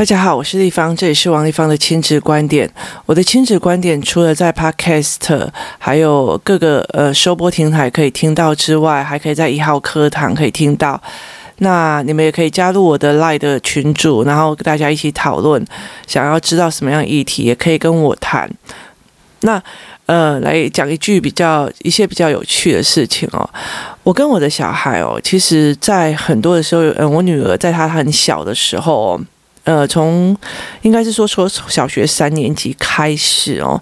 大家好，我是丽芳，这里是王丽芳的亲子观点。我的亲子观点除了在 Podcast 还有各个呃收播平台可以听到之外，还可以在一号课堂可以听到。那你们也可以加入我的 Line 的群组，然后大家一起讨论。想要知道什么样的议题，也可以跟我谈。那呃，来讲一句比较一些比较有趣的事情哦。我跟我的小孩哦，其实在很多的时候，嗯、我女儿在她很小的时候哦。呃，从应该是说从小学三年级开始哦，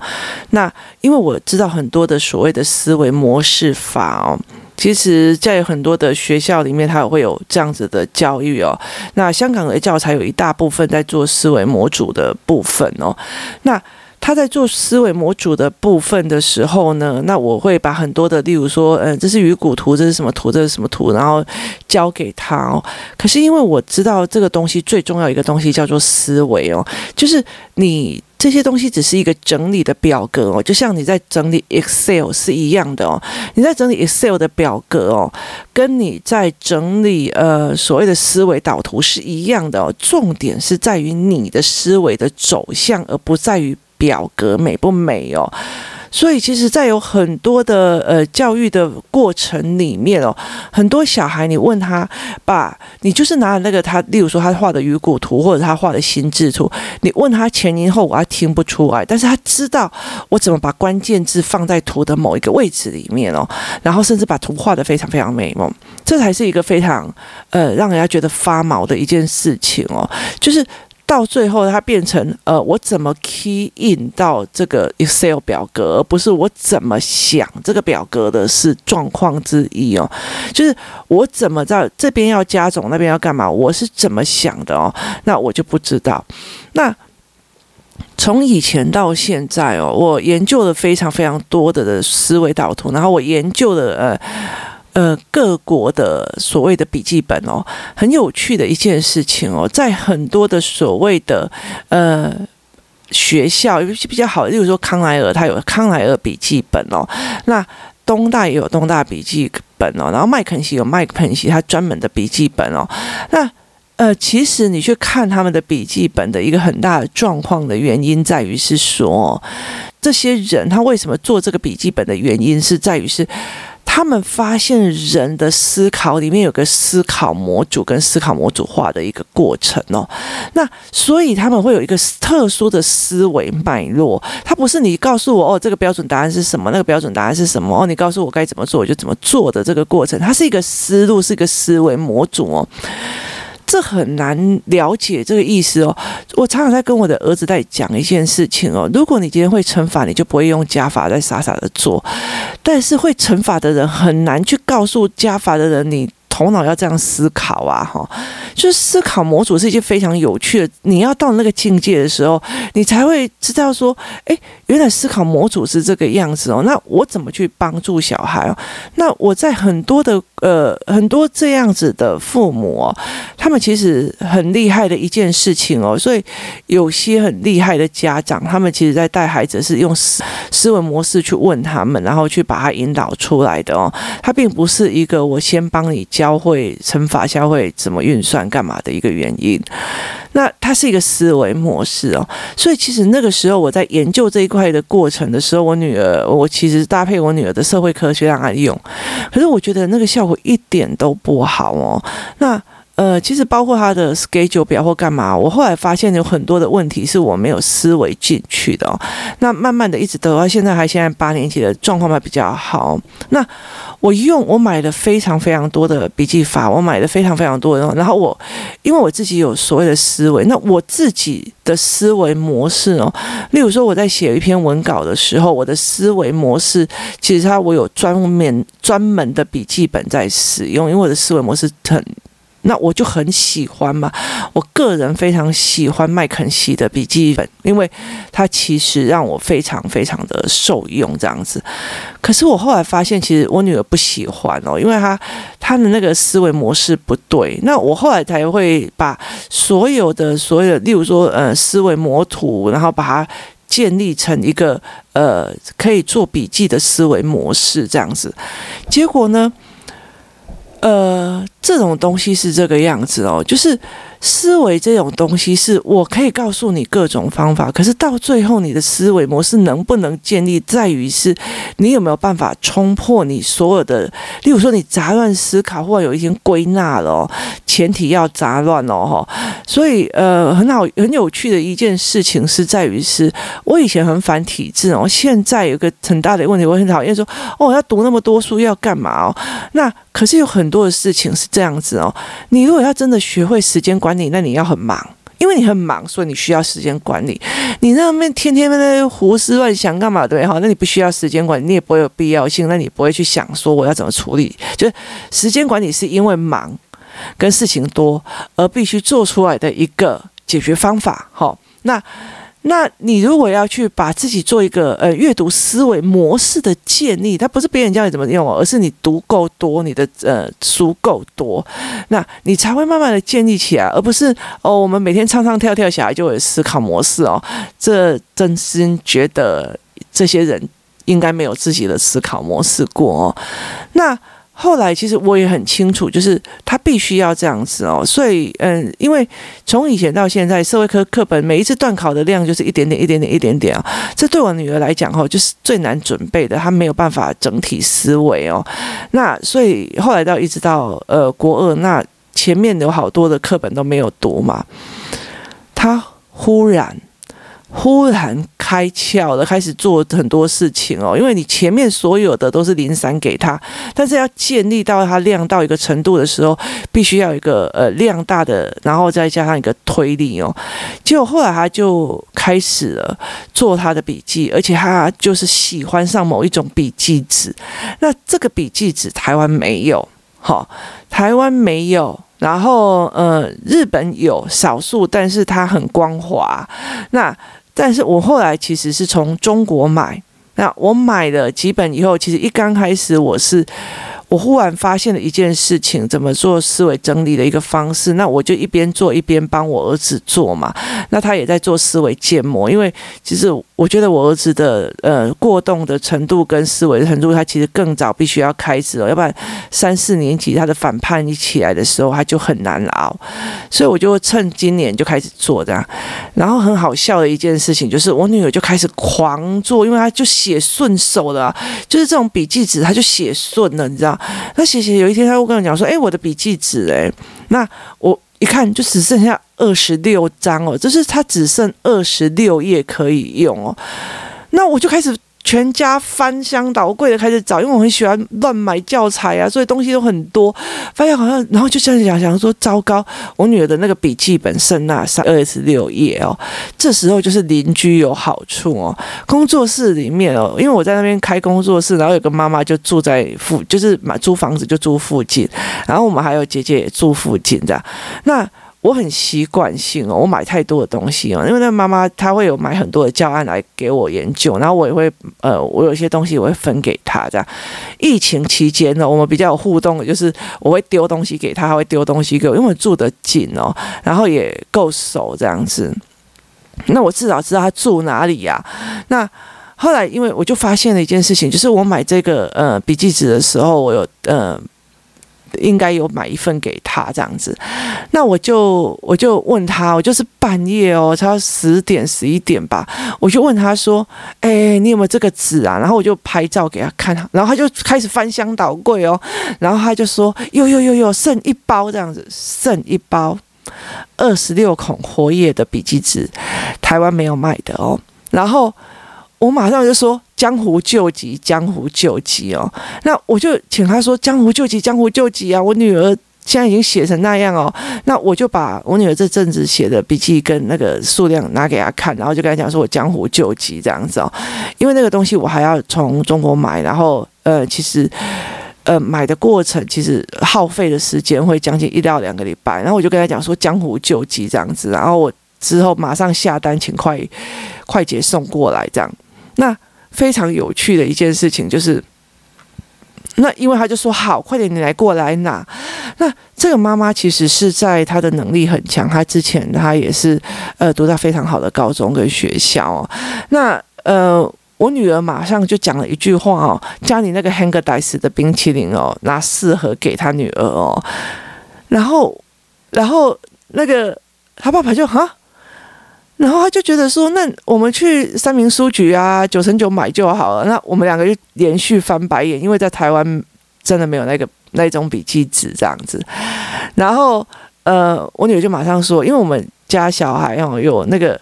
那因为我知道很多的所谓的思维模式法哦，其实在很多的学校里面，它也会有这样子的教育哦。那香港的教材有一大部分在做思维模组的部分哦，那。他在做思维模组的部分的时候呢，那我会把很多的，例如说，嗯，这是鱼骨图，这是什么图，这是什么图，然后教给他哦。可是因为我知道这个东西最重要一个东西叫做思维哦，就是你这些东西只是一个整理的表格哦，就像你在整理 Excel 是一样的哦。你在整理 Excel 的表格哦，跟你在整理呃所谓的思维导图是一样的哦。重点是在于你的思维的走向，而不在于。表格美不美哦？所以其实，在有很多的呃教育的过程里面哦，很多小孩你问他，把你就是拿那个他，例如说他画的鱼骨图或者他画的心智图，你问他前因后果，他听不出来，但是他知道我怎么把关键字放在图的某一个位置里面哦，然后甚至把图画得非常非常美哦，这才是一个非常呃让人家觉得发毛的一件事情哦，就是。到最后，它变成呃，我怎么 key in 到这个 Excel 表格，而不是我怎么想这个表格的是状况之一哦。就是我怎么在这边要加总，那边要干嘛？我是怎么想的哦？那我就不知道。那从以前到现在哦，我研究了非常非常多的的思维导图，然后我研究了呃。呃，各国的所谓的笔记本哦，很有趣的一件事情哦，在很多的所谓的呃学校，尤其比较好，例如说康莱尔，它有康莱尔笔记本哦，那东大也有东大笔记本哦，然后麦肯锡有麦肯锡它专门的笔记本哦，那呃，其实你去看他们的笔记本的一个很大的状况的原因，在于是说，这些人他为什么做这个笔记本的原因，是在于是。他们发现人的思考里面有个思考模组跟思考模组化的一个过程哦，那所以他们会有一个特殊的思维脉络，它不是你告诉我哦，这个标准答案是什么，那个标准答案是什么哦，你告诉我该怎么做我就怎么做的这个过程，它是一个思路，是一个思维模组哦。这很难了解这个意思哦。我常常在跟我的儿子在讲一件事情哦。如果你今天会乘法，你就不会用加法在傻傻的做。但是会乘法的人很难去告诉加法的人你。头脑要这样思考啊，哈，就是思考模组是一件非常有趣的。你要到那个境界的时候，你才会知道说，哎，原来思考模组是这个样子哦。那我怎么去帮助小孩哦？那我在很多的呃很多这样子的父母，他们其实很厉害的一件事情哦。所以有些很厉害的家长，他们其实在带孩子是用思思维模式去问他们，然后去把他引导出来的哦。他并不是一个我先帮你教。消费乘法，消费怎么运算，干嘛的一个原因？那它是一个思维模式哦。所以其实那个时候我在研究这一块的过程的时候，我女儿，我其实搭配我女儿的社会科学让她用，可是我觉得那个效果一点都不好哦。那。呃，其实包括他的 schedule 表或干嘛，我后来发现有很多的问题是我没有思维进去的哦。那慢慢的一直到现在，还现在八年级的状况还比较好。那我用我买了非常非常多的笔记法，我买了非常非常多的，然后我因为我自己有所谓的思维，那我自己的思维模式哦，例如说我在写一篇文稿的时候，我的思维模式其实它我有专门专门的笔记本在使用，因为我的思维模式很。那我就很喜欢嘛，我个人非常喜欢麦肯锡的笔记本，因为它其实让我非常非常的受用这样子。可是我后来发现，其实我女儿不喜欢哦，因为她她的那个思维模式不对。那我后来才会把所有的所有的，例如说呃思维模图，然后把它建立成一个呃可以做笔记的思维模式这样子。结果呢？呃，这种东西是这个样子哦，就是。思维这种东西是我可以告诉你各种方法，可是到最后你的思维模式能不能建立，在于是你有没有办法冲破你所有的，例如说你杂乱思考，或者有一天归纳了，前提要杂乱哦，所以呃，很好很有趣的一件事情是在于是，我以前很反体制哦，现在有个很大的问题，我很讨厌说哦，要读那么多书要干嘛哦？那可是有很多的事情是这样子哦，你如果要真的学会时间管。管理，那你要很忙，因为你很忙，所以你需要时间管理。你那边天天在胡思乱想干嘛？对哈？那你不需要时间管理，你也不会有必要性，那你不会去想说我要怎么处理。就是时间管理是因为忙跟事情多而必须做出来的一个解决方法。好，那。那你如果要去把自己做一个呃阅读思维模式的建立，它不是别人教你怎么用哦，而是你读够多，你的呃书够多，那你才会慢慢的建立起来，而不是哦我们每天唱唱跳跳，小孩就有思考模式哦。这真心觉得这些人应该没有自己的思考模式过哦。那。后来其实我也很清楚，就是他必须要这样子哦，所以嗯，因为从以前到现在，社会科课本每一次段考的量就是一点点、一点点、一点点啊，这对我女儿来讲哦，就是最难准备的，她没有办法整体思维哦。那所以后来到一直到呃国二，那前面有好多的课本都没有读嘛，她忽然。忽然开窍了，开始做很多事情哦。因为你前面所有的都是零散给他，但是要建立到他量到一个程度的时候，必须要有一个呃量大的，然后再加上一个推力哦。结果后来他就开始了做他的笔记，而且他就是喜欢上某一种笔记纸。那这个笔记纸台湾没有，好，台湾没有。然后呃，日本有少数，但是它很光滑。那但是我后来其实是从中国买，那我买了几本以后，其实一刚开始我是。我忽然发现了一件事情，怎么做思维整理的一个方式。那我就一边做一边帮我儿子做嘛。那他也在做思维建模，因为其实我觉得我儿子的呃过动的程度跟思维的程度，他其实更早必须要开始了，要不然三四年级他的反叛一起来的时候，他就很难熬。所以我就趁今年就开始做这样。然后很好笑的一件事情就是，我女儿就开始狂做，因为她就写顺手了，就是这种笔记纸，她就写顺了，你知道。那写写，有一天他会跟我讲说：“哎，我的笔记纸，哎，那我一看就只剩下二十六张哦，就是他只剩二十六页可以用哦，那我就开始。”全家翻箱倒柜的开始找，因为我很喜欢乱买教材啊，所以东西都很多。发现好像，然后就这样想想说，糟糕，我女儿的那个笔记本剩那三二十六页哦。这时候就是邻居有好处哦，工作室里面哦，因为我在那边开工作室，然后有个妈妈就住在附，就是买租房子就住附近，然后我们还有姐姐也住附近这样，那。我很习惯性哦，我买太多的东西哦，因为那妈妈她会有买很多的教案来给我研究，然后我也会呃，我有些东西我会分给她这样。疫情期间呢，我们比较有互动的就是我会丢东西给她，她会丢东西给我，因为我住得近哦，然后也够熟这样子。那我至少知道她住哪里呀。那后来因为我就发现了一件事情，就是我买这个呃笔记纸的时候，我有呃。应该有买一份给他这样子，那我就我就问他，我就是半夜哦，差十点十一点吧，我就问他说：“哎，你有没有这个纸啊？”然后我就拍照给他看，然后他就开始翻箱倒柜哦，然后他就说：“有有有有，剩一包这样子，剩一包二十六孔活页的笔记纸，台湾没有卖的哦。”然后。我马上就说江湖救急，江湖救急哦。那我就请他说江湖救急，江湖救急啊！我女儿现在已经写成那样哦。那我就把我女儿这阵子写的笔记跟那个数量拿给他看，然后就跟他讲说我江湖救急这样子哦。因为那个东西我还要从中国买，然后呃，其实呃买的过程其实耗费的时间会将近一到两个礼拜。然后我就跟他讲说江湖救急这样子，然后我之后马上下单请快快捷送过来这样。那非常有趣的一件事情就是，那因为他就说好，快点你来过来拿。那这个妈妈其实是在她的能力很强，她之前她也是呃读到非常好的高中跟学校。那呃我女儿马上就讲了一句话哦，家里那个 Häagen-Dazs 的冰淇淋哦，拿四盒给她女儿哦，然后，然后那个他爸爸就哈，然后他就觉得说，那我们去三明书局啊，九成九买就好了。那我们两个就连续翻白眼，因为在台湾真的没有那个那种笔记纸这样子。然后，呃，我女儿就马上说，因为我们家小孩哦有那个。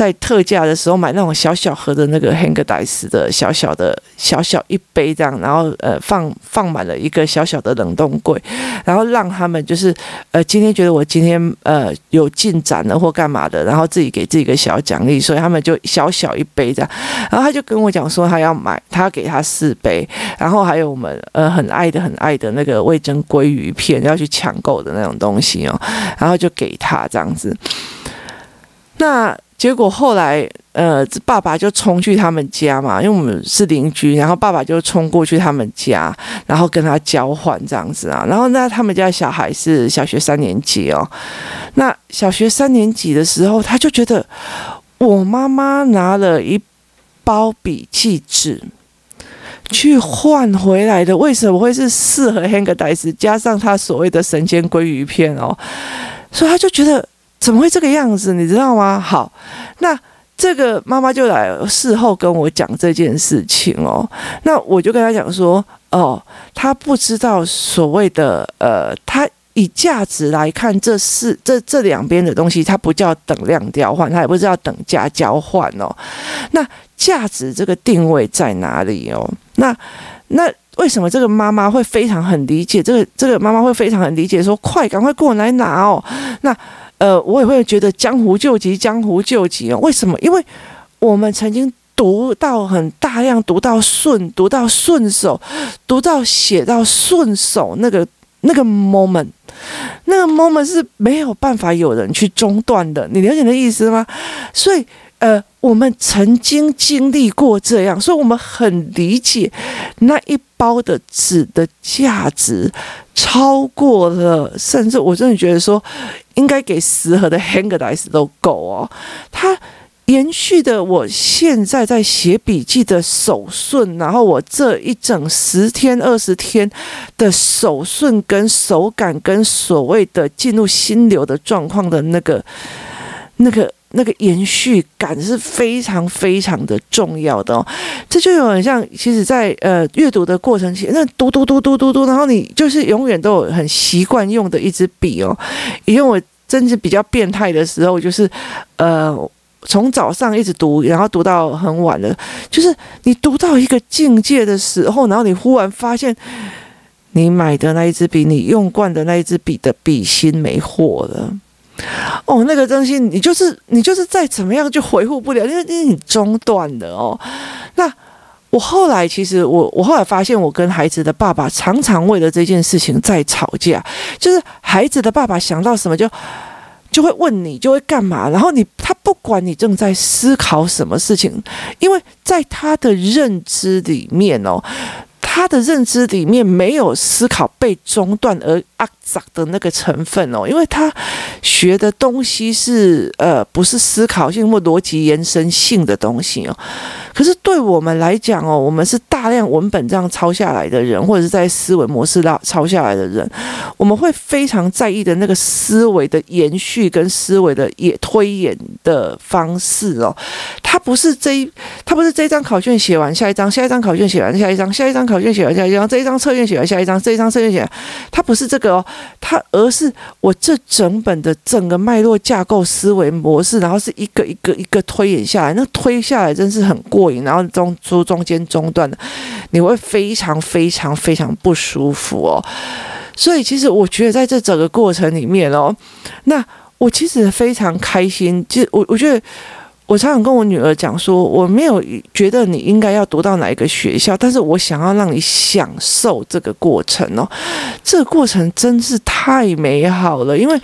在特价的时候买那种小小盒的那个 Häagen-Dazs 的小小的小小一杯这样，然后呃放放满了一个小小的冷冻柜，然后让他们就是呃今天觉得我今天呃有进展了或干嘛的，然后自己给自己一个小奖励，所以他们就小小一杯这样，然后他就跟我讲说他要买，他要给他四杯，然后还有我们呃很爱的很爱的那个味珍鲑鱼片要去抢购的那种东西哦，然后就给他这样子，那。结果后来，呃，爸爸就冲去他们家嘛，因为我们是邻居，然后爸爸就冲过去他们家，然后跟他交换这样子啊。然后那他们家小孩是小学三年级哦，那小学三年级的时候，他就觉得我妈妈拿了一包笔记纸去换回来的，为什么会是四盒 Häagen-Dazs 加上他所谓的神仙鲑鱼片哦？所以他就觉得。怎么会这个样子？你知道吗？好，那这个妈妈就来事后跟我讲这件事情哦。那我就跟她讲说，哦，她不知道所谓的呃，她以价值来看，这是这这两边的东西，它不叫等量交换，它也不知道等价交换哦。那价值这个定位在哪里哦？那那为什么这个妈妈会非常很理解？这个这个妈妈会非常很理解说，快赶快过来拿哦。那呃，我也会觉得江湖救急，江湖救急哦。为什么？因为我们曾经读到很大量，读到顺，读到顺手，读到写到顺手，那个那个 moment，那个 moment 是没有办法有人去中断的。你了解的意思吗？所以，呃，我们曾经经历过这样，所以我们很理解那一包的纸的价值超过了，甚至我真的觉得说。应该给十盒的 Häagen-Dazs 都够哦。它延续的，我现在在写笔记的手顺，然后我这一整十天、二十天的手顺跟手感，跟所谓的进入心流的状况的那个、那个、那个延续感是非常非常的重要的哦。这就有点像，其实在呃阅读的过程期，那读读读读读读，然后你就是永远都有很习惯用的一支笔哦，因为我。真是比较变态的时候，就是，呃，从早上一直读，然后读到很晚了。就是你读到一个境界的时候，然后你忽然发现，你买的那一支笔，你用惯的那一支笔的笔芯没货了。哦，那个东西，你就是你就是再怎么样就回复不了，因 为因为你中断的哦。那。我后来其实我我后来发现，我跟孩子的爸爸常常为了这件事情在吵架。就是孩子的爸爸想到什么就就会问你，就会干嘛，然后你他不管你正在思考什么事情，因为在他的认知里面哦，他的认知里面没有思考被中断而阿杂的那个成分哦，因为他学的东西是呃不是思考性或逻辑延伸性的东西哦。可是对我们来讲哦，我们是大量文本这样抄下来的人，或者是在思维模式上抄下来的人，我们会非常在意的那个思维的延续跟思维的也推演的方式哦。它不是这一，它不是这一张考卷写完下一张，下一张考卷写完下一张，下一张考卷写完下一张，这一张测验写完下一张，这一张测验写完，它不是这个哦，它而是我这整本的整个脉络架构思维模式，然后是一个一个一个推演下来，那推下来真是很过瘾。然后中中中间中断的，你会非常非常非常不舒服哦。所以其实我觉得在这整个过程里面哦，那我其实非常开心。其实我我觉得。我常常跟我女儿讲说，我没有觉得你应该要读到哪一个学校，但是我想要让你享受这个过程哦。这个过程真是太美好了，因为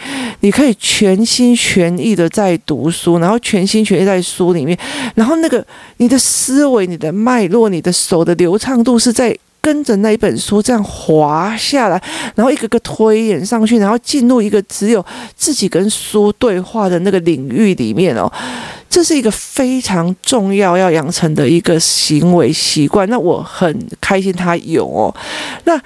你可以全心全意的在读书，然后全心全意在书里面，然后那个你的思维、你的脉络、你的手的流畅度是在。跟着那一本书这样滑下来，然后一个个推演上去，然后进入一个只有自己跟书对话的那个领域里面哦，这是一个非常重要要养成的一个行为习惯。那我很开心他有哦。那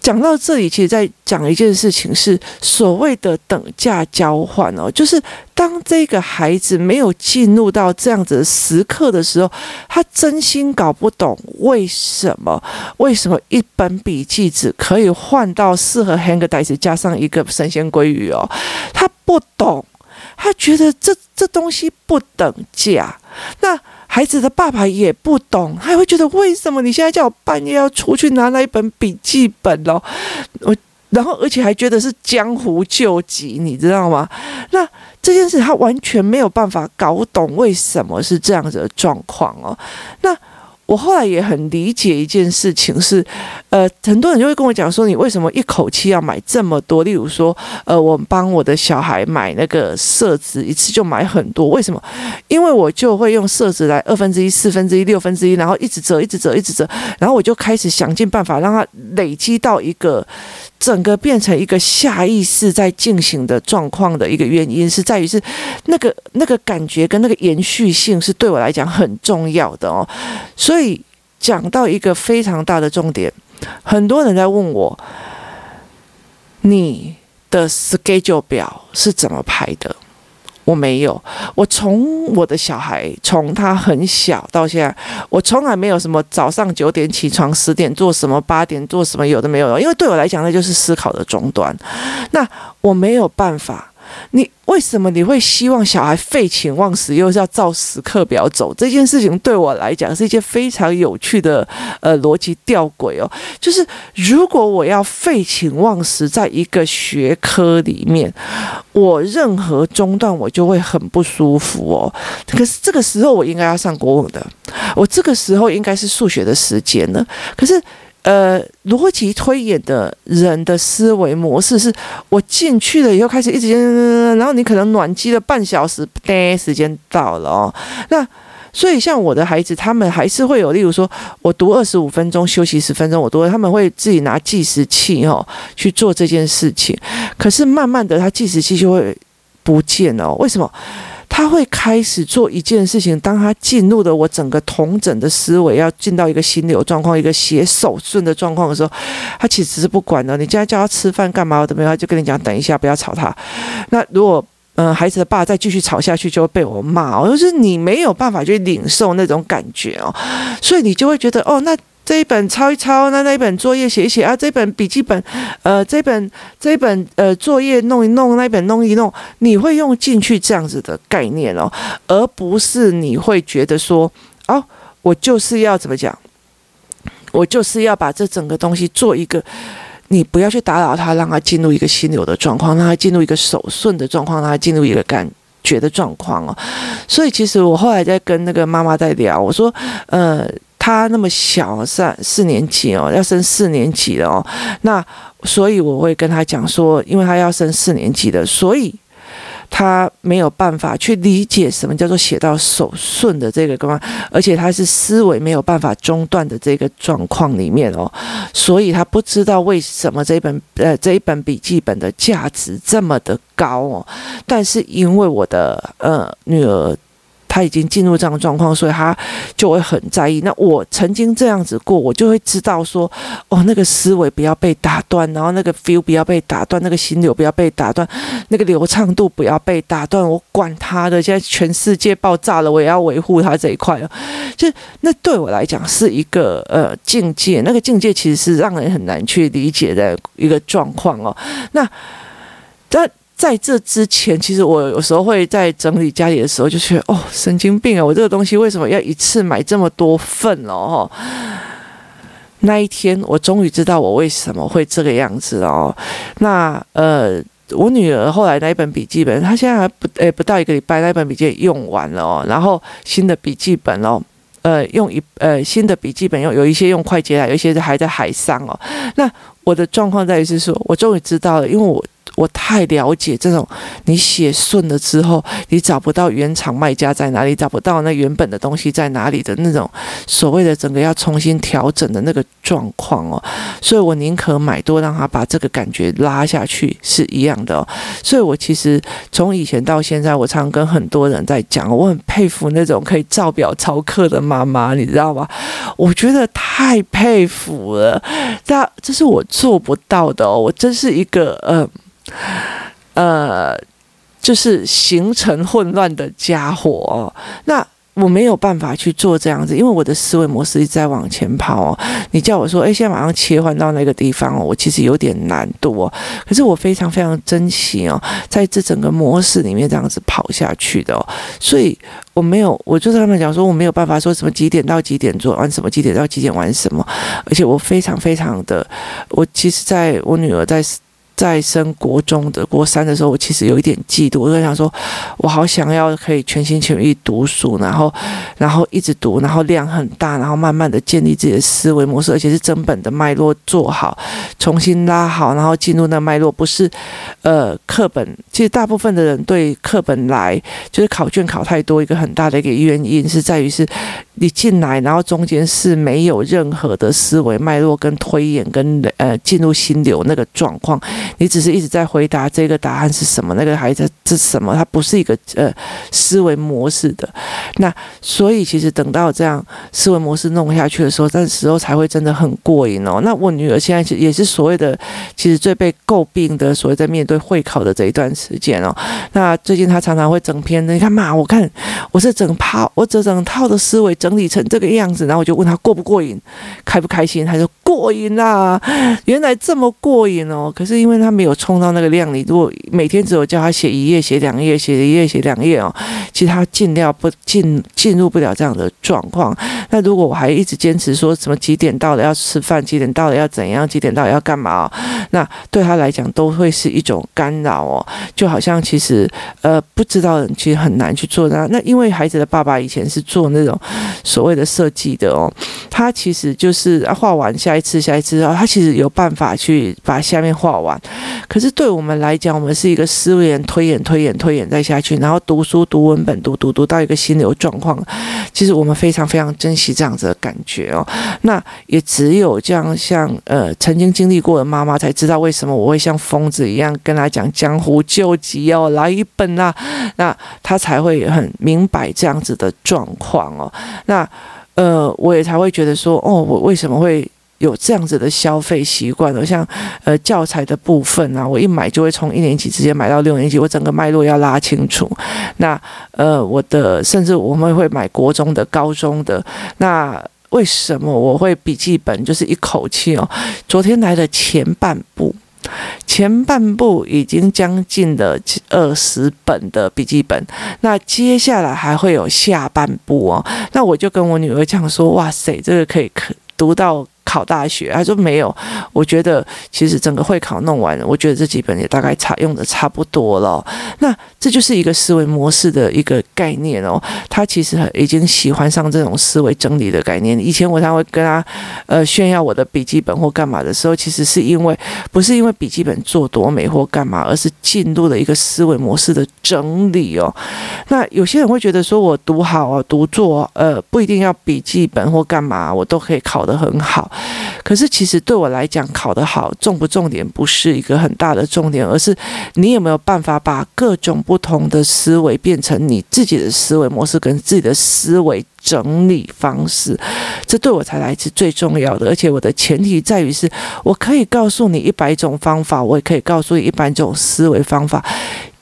讲到这里，其实在讲一件事情，是所谓的等价交换哦，就是当这个孩子没有进入到这样子的时刻的时候，他真心搞不懂为什么，为什么一本笔记纸可以换到四盒 Haagen Dazs 加上一个神仙鲑鱼哦，他不懂，他觉得这这东西不等价，那。孩子的爸爸也不懂，他会觉得为什么你现在叫我半夜要出去拿那一本笔记本哦？我然后而且还觉得是江湖救急，你知道吗？那这件事他完全没有办法搞懂为什么是这样子的状况哦。那。我后来也很理解一件事情是，呃，很多人就会跟我讲说，你为什么一口气要买这么多？例如说，呃，我帮我的小孩买那个色纸，一次就买很多，为什么？因为我就会用色纸来二分之一、四分之一、六分之一，然后一直折、一直折、一直折，然后我就开始想尽办法让它累积到一个。整个变成一个下意识在进行的状况的一个原因，是在于是那个那个感觉跟那个延续性是对我来讲很重要的哦。所以讲到一个非常大的重点，很多人在问我，你的 schedule 表是怎么排的？我没有，我从我的小孩从他很小到现在，我从来没有什么早上九点起床，十点做什么，八点做什么，有的没有，因为对我来讲，那就是思考的终端。那我没有办法，你。为什么你会希望小孩废寝忘食，又是要照时刻表走？这件事情对我来讲是一件非常有趣的呃逻辑吊诡哦。就是如果我要废寝忘食在一个学科里面，我任何中断我就会很不舒服哦。可是这个时候我应该要上国文的，我这个时候应该是数学的时间呢。可是。呃，逻辑推演的人的思维模式是：我进去了以后开始一直，然后你可能暖机了半小时，时间到了哦。那所以像我的孩子，他们还是会有，例如说我读二十五分钟，休息十分钟，我读，他们会自己拿计时器哦去做这件事情。可是慢慢的，他计时器就会不见了。为什么？他会开始做一件事情，当他进入了我整个统整的思维，要进到一个心流状况、一个写手顺的状况的时候，他其实是不管的。你现在叫他吃饭干嘛？我都没有，就跟你讲，等一下，不要吵他。那如果嗯、孩子的爸再继续吵下去，就会被我骂。就是你没有办法去领受那种感觉哦，所以你就会觉得哦，那。这一本抄一抄，那那一本作业写一写啊，这本笔记本，呃，这本这本呃作业弄一弄，那一本弄一弄，你会用进去这样子的概念哦，而不是你会觉得说，哦，我就是要怎么讲，我就是要把这整个东西做一个，你不要去打扰他，让他进入一个心流的状况，让他进入一个手顺的状况，让他进入一个感觉的状况哦。所以其实我后来在跟那个妈妈在聊，我说，呃。他那么小，三四年级哦，要升四年级了哦。那所以我会跟他讲说，因为他要升四年级的，所以他没有办法去理解什么叫做写到手顺的这个干嘛，而且他是思维没有办法中断的这个状况里面哦，所以他不知道为什么这一本呃这一本笔记本的价值这么的高哦。但是因为我的呃女儿。他已经进入这样的状况，所以他就会很在意。那我曾经这样子过，我就会知道说，哦，那个思维不要被打断，然后那个 feel 不要被打断，那个心流不要被打断，那个流畅度不要被打断。我管他的，现在全世界爆炸了，我也要维护他这一块了。就那对我来讲是一个呃境界，那个境界其实是让人很难去理解的一个状况哦。那但。在这之前，其实我有时候会在整理家里的时候，就觉得哦，神经病啊！我这个东西为什么要一次买这么多份哦？那一天，我终于知道我为什么会这个样子哦。那呃，我女儿后来那一本笔记本，她现在还不诶不到一个礼拜，那一本笔记本用完了哦。然后新的笔记本哦，呃，用一呃新的笔记本用有一些用快捷来，有一些还在海上哦。那我的状况在于是说，我终于知道了，因为我。我太了解这种，你写顺了之后，你找不到原厂卖家在哪里，找不到那原本的东西在哪里的那种所谓的整个要重新调整的那个状况哦。所以我宁可买多，让他把这个感觉拉下去是一样的哦。所以我其实从以前到现在，我常跟很多人在讲，我很佩服那种可以照表操课的妈妈，你知道吗？我觉得太佩服了，但这是我做不到的哦。我真是一个呃呃，就是行程混乱的家伙哦。那。我没有办法去做这样子，因为我的思维模式一直在往前跑哦。你叫我说，诶，现在马上切换到那个地方哦，我其实有点难度哦。可是我非常非常珍惜哦，在这整个模式里面这样子跑下去的哦。所以我没有，我就是他们讲说，我没有办法说什么几点到几点做完什么，几点到几点玩什么。而且我非常非常的，我其实在我女儿在。在升国中的国三的时候，我其实有一点嫉妒，我就想说，我好想要可以全心全意读书，然后，然后一直读，然后量很大，然后慢慢的建立自己的思维模式，而且是整本的脉络做好，重新拉好，然后进入那脉络，不是，呃，课本。其实大部分的人对课本来就是考卷考太多，一个很大的一个原因是在于是。你进来，然后中间是没有任何的思维脉络跟推演跟呃进入心流那个状况，你只是一直在回答这个答案是什么，那个孩子是什么，它不是一个呃思维模式的。那所以其实等到这样思维模式弄下去的时候，那时候才会真的很过瘾哦。那我女儿现在其实也是所谓的，其实最被诟病的所谓在面对会考的这一段时间哦。那最近她常常会整篇的，你看嘛，我看我是整套，我这整套的思维整。理成这个样子，然后我就问她过不过瘾，开不开心？她说过瘾啦，原来这么过瘾哦。可是因为他没有冲到那个量，你如果每天只有叫他写一页、写两页、写一页、写两页哦，其实他进料不进进入不了这样的状况。那如果我还一直坚持说什么几点到了要吃饭，几点到了要怎样，几点到了要干嘛哦，那对他来讲都会是一种干扰哦。就好像其实呃不知道人其实很难去做那那因为孩子的爸爸以前是做那种。所谓的设计的哦，他其实就是画完下一次，下一次哦，他其实有办法去把下面画完。可是对我们来讲，我们是一个思维推演、推演、推演再下去，然后读书、读文本、读读读到一个心流状况。其实我们非常非常珍惜这样子的感觉哦。那也只有这样像呃曾经经历过的妈妈才知道为什么我会像疯子一样跟他讲江湖救急哦，来一本啊，那他才会很明白这样子的状况哦。那，呃，我也才会觉得说，哦，我为什么会有这样子的消费习惯呢？像呃教材的部分啊，我一买就会从一年级直接买到六年级，我整个脉络要拉清楚。那呃，我的甚至我们会买国中的、高中的。那为什么我会笔记本就是一口气哦？昨天来的前半部。前半部已经将近了二十本的笔记本，那接下来还会有下半部哦。那我就跟我女儿讲说：“哇塞，这个可以可读到。”考大学，他说没有。我觉得其实整个会考弄完了，我觉得这几本也大概差用的差不多了。那这就是一个思维模式的一个概念哦。他其实已经喜欢上这种思维整理的概念。以前我才会跟他呃炫耀我的笔记本或干嘛的时候，其实是因为不是因为笔记本做多美或干嘛，而是进入了一个思维模式的整理哦。那有些人会觉得说我读好啊，读做呃不一定要笔记本或干嘛，我都可以考得很好。可是，其实对我来讲，考得好重不重点不是一个很大的重点，而是你有没有办法把各种不同的思维变成你自己的思维模式跟自己的思维整理方式，这对我才来是最重要的。而且，我的前提在于是，我可以告诉你一百种方法，我也可以告诉你一百种思维方法。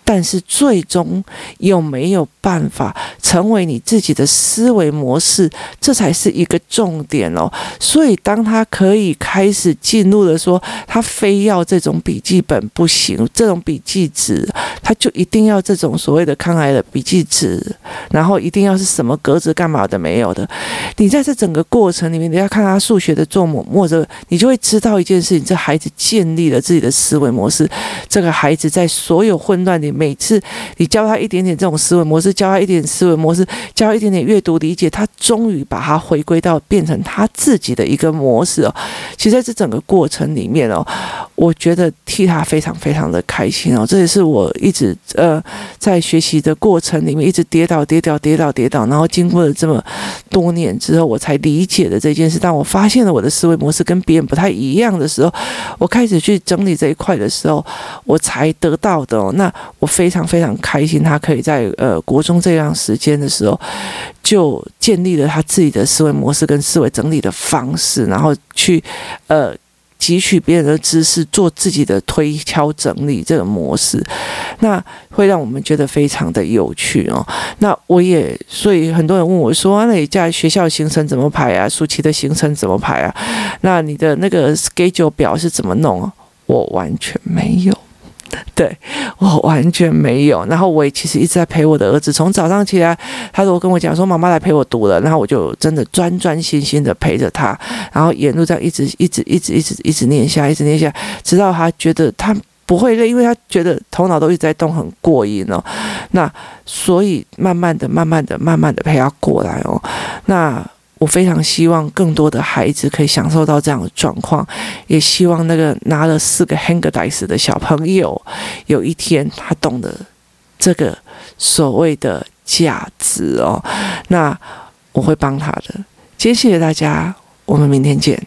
但是最终有没有办法成为你自己的思维模式，这才是一个重点哦。所以当他可以开始进入了说，他非要这种笔记本不行，这种笔记纸，他就一定要这种所谓的抗癌的笔记纸，然后一定要是什么格子干嘛的没有的。你在这整个过程里面，你要看他数学的做模，或者你就会知道一件事情：这孩子建立了自己的思维模式。这个孩子在所有混乱里面。每次你教他一点点这种思维模式，教他一点思维模式，教一点点阅读理解，他终于把它回归到变成他自己的一个模式哦。其实在这整个过程里面哦，我觉得替他非常非常的开心哦。这也是我一直呃在学习的过程里面一直跌倒跌倒跌倒跌倒，然后经过了这么多年之后，我才理解的这件事。当我发现了我的思维模式跟别人不太一样的时候，我开始去整理这一块的时候，我才得到的哦。那我非常非常开心，他可以在呃国中这样时间的时候，就建立了他自己的思维模式跟思维整理的方式，然后去呃。汲取别人的知识，做自己的推敲整理，这个模式，那会让我们觉得非常的有趣哦。那我也，所以很多人问我说：“、那你在学校行程怎么排啊？暑期的行程怎么排啊？那你的那个 schedule 表是怎么弄啊？”我完全没有。对，我完全没有，然后我也其实一直在陪我的儿子，从早上起来，他都跟我讲说，妈妈来陪我读了，然后我就真的专专心心的陪着他，然后沿路这样一直一直一直一直一直念下，一直念下，直到他觉得他不会累，因为他觉得头脑都一直在动，很过瘾哦。那所以慢慢的、慢慢的、慢慢的陪他过来哦。那。我非常希望更多的孩子可以享受到这样的状况，也希望那个拿了四个 Haagen-Dazs 的小朋友，有一天他懂得这个所谓的价值哦。那我会帮他的。今天谢谢大家，我们明天见。